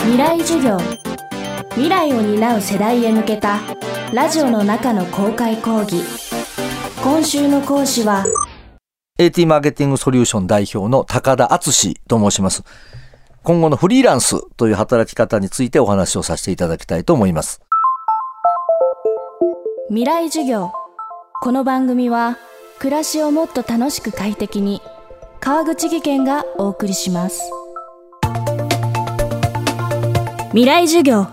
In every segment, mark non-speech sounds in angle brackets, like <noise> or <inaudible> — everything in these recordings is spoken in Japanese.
未来授業未来を担う世代へ向けたラジオの中の公開講義今週の講師は AT マーケティングソリューション代表の高田敦と申します。今後のフリーランスという働き方についてお話をさせていただきたいと思います。未来授業この番組は暮らしをもっと楽しく快適に川口義賢がお送りします未来授業。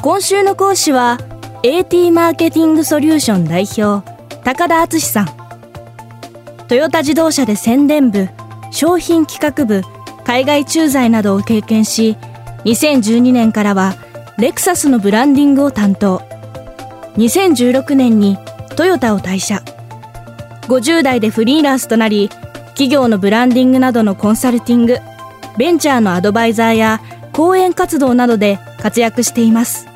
今週の講師は AT マーケティングソリューション代表高田敦さん。トヨタ自動車で宣伝部商品企画部海外駐在などを経験し2012年からはレクサスのブランディングを担当。2016年にトヨタを退社。50代でフリーランスとなり企業のブランディングなどのコンサルティングベンチャーのアドバイザーや講演活動などで活躍しています。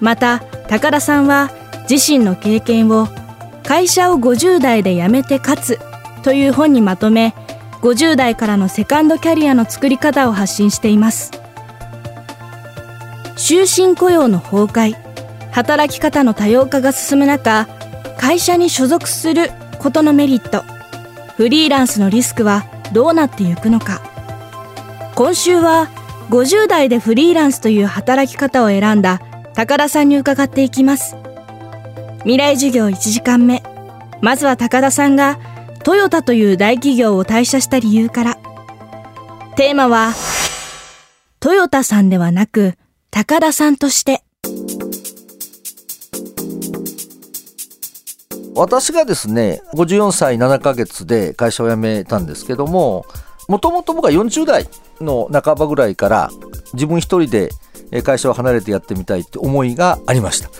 また高田さんは自身の経験を会社を50代で辞めて勝つという本にまとめ50代からのセカンドキャリアの作り方を発信しています。終身雇用の崩壊働き方の多様化が進む中会社に所属することのメリットフリーランスのリスクはどうなっていくのか。今週は50代でフリーランスという働き方を選んだ高田さんに伺っていきます。未来授業1時間目。まずは高田さんがトヨタという大企業を退社した理由から。テーマはトヨタさんではなく高田さんとして。私がですね、54歳7ヶ月で会社を辞めたんですけども、もともと僕は40代の半ばぐらいから自分一人で会社を離れてやってみたいって思いがありました。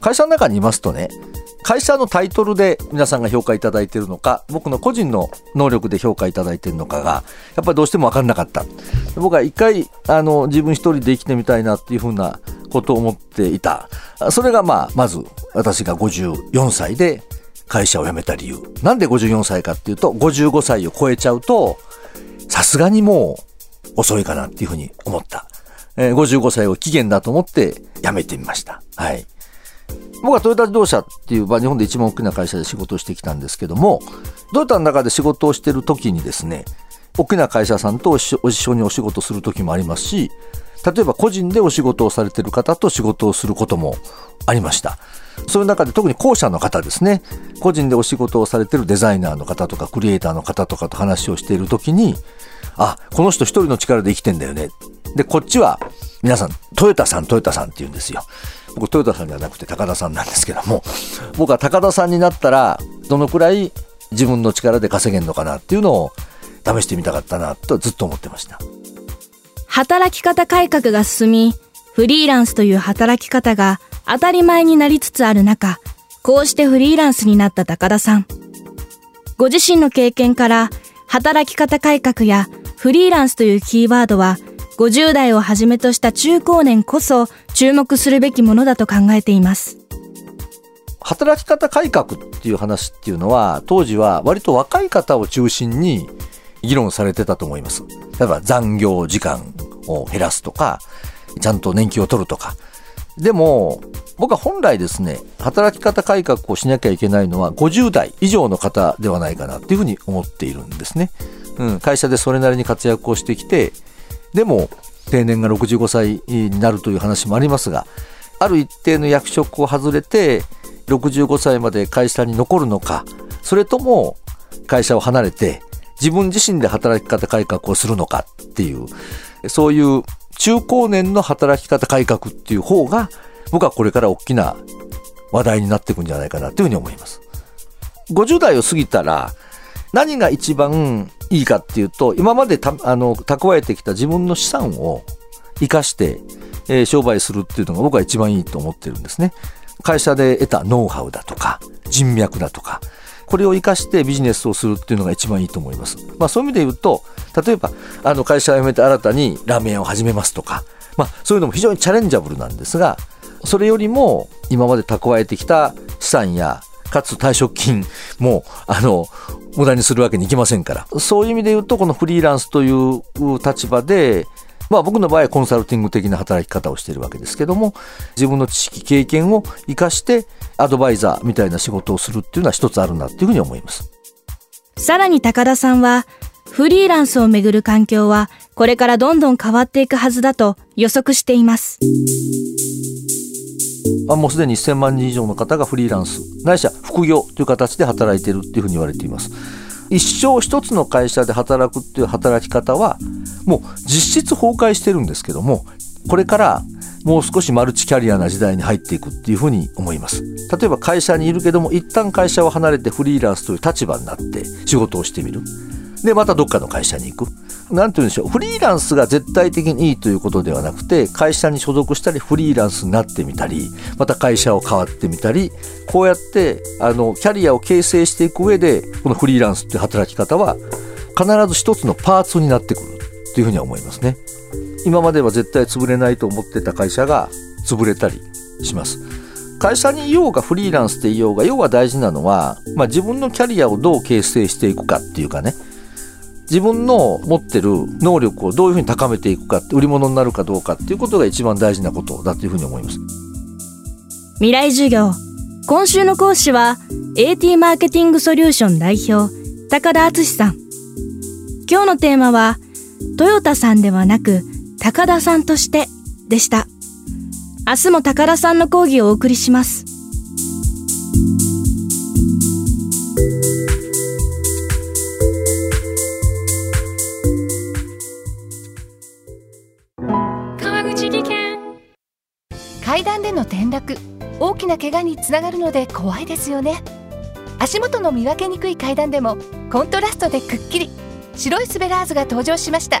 会社の中にいますとね、会社のタイトルで皆さんが評価いただいているのか、僕の個人の能力で評価いただいているのかが、やっぱりどうしても分かんなかった。僕は一回、あの、自分一人で生きてみたいなっていうふうなことを思っていた。それがまあ、まず私が54歳で会社を辞めた理由。なんで54歳かっていうと、55歳を超えちゃうと、さすがにもう遅いかなっていうふうに思った。えー、55歳を期限だと思って辞めてみました。はい。僕はトヨタ自動車っていう、まあ、日本で一番大きな会社で仕事をしてきたんですけども、トヨタの中で仕事をしてる時にですね、大きな会社さんと一緒にお仕事する時もありますし、例えば個人でお仕事をされている方と仕事をすることもありました。そういう中で特に後者の方ですね、個人でお仕事をされているデザイナーの方とかクリエイターの方とかと話をしている時に、あ、この人一人の力で生きてんだよね。で、こっちは皆さん、トヨタさん、トヨタさんって言うんですよ。僕、トヨタさんじゃなくて高田さんなんですけども、僕は高田さんになったら、どのくらい自分の力で稼げんのかなっていうのを試してみたかったなとずっと思ってました。働き方改革が進み、フリーランスという働き方が当たり前になりつつある中、こうしてフリーランスになった高田さん。ご自身の経験から、働き方改革やフリーランスというキーワードは、50代をはじめとした中高年こそ注目するべきものだと考えています。働き方改革っていう話っていうのは、当時は割と若い方を中心に議論されてたと思います。例えば残業時間を減らすとか、ちゃんと年金を取るとか。でも、僕は本来ですね、働き方改革をしなきゃいけないのは50代以上の方ではないかなっていうふうに思っているんですね。うん、会社でそれなりに活躍をしてきて、でも定年が65歳になるという話もありますが、ある一定の役職を外れて、65歳まで会社に残るのか、それとも会社を離れて自分自身で働き方改革をするのかっていう、そういう中高年の働き方改革っていう方が、僕はこれから大きな話題になっていくんじゃないかなというふうに思います。50代を過ぎたら、何が一番いいかっていうと、今までたあの蓄えてきた自分の資産を生かして、えー、商売するっていうのが僕は一番いいと思ってるんですね。会社で得たノウハウだとか、人脈だとか、これを生かしてビジネスをするっていうのが一番いいと思います。まあそういう意味で言うと、例えば、あの会社を辞めて新たにラーメン屋を始めますとか、まあそういうのも非常にチャレンジャブルなんですが、それよりも今まで蓄えてきた資産や、かつ退職金 <laughs> も、あの、無駄にするわけにいきませんから。そういう意味で言うと、このフリーランスという立場で、まあ僕の場合はコンサルティング的な働き方をしているわけですけども、自分の知識、経験を生かしてアドバイザーみたいな仕事をするっていうのは一つあるなっていうふうに思います。さらに高田さんは、フリーランスをめぐる環境はこれからどんどん変わっていくはずだと予測しています。あもうすでに1000万人以上の方がフリーランス、ないしは副業という形で働いているっていうふうに言われています。一生一つの会社で働くっていう働き方はもう実質崩壊してるんですけどもこれからもう少しマルチキャリアな時代に入っていくっていうふうに思います。例えば会社にいるけども一旦会社を離れてフリーランスという立場になって仕事をしてみる。でまたどっかの会社に行く。何て言うんでしょう。フリーランスが絶対的にいいということではなくて会社に所属したりフリーランスになってみたりまた会社を変わってみたりこうやってあのキャリアを形成していく上でこのフリーランスっていう働き方は必ず一つのパーツになってくるっていうふうには思いますね。今までは絶対潰れないと思ってた会社が潰れたりします。会社にいようがフリーランスでいようが要は大事なのは、まあ、自分のキャリアをどう形成していくかっていうかね。自分の持ってる能力をどういうふうに高めていくか売り物になるかどうかっていうことが一番大事なことだというふうに思います。未来授業。今週の講師は AT マーケティングソリューション代表高田敦さん。今日のテーマはトヨタさんではなく高田さんとしてでした。明日も高田さんの講義をお送りします。階段での転落。大きな怪我につながるので怖いですよね。足元の見分けにくい階段でもコントラストでくっきり。白いスベラーズが登場しました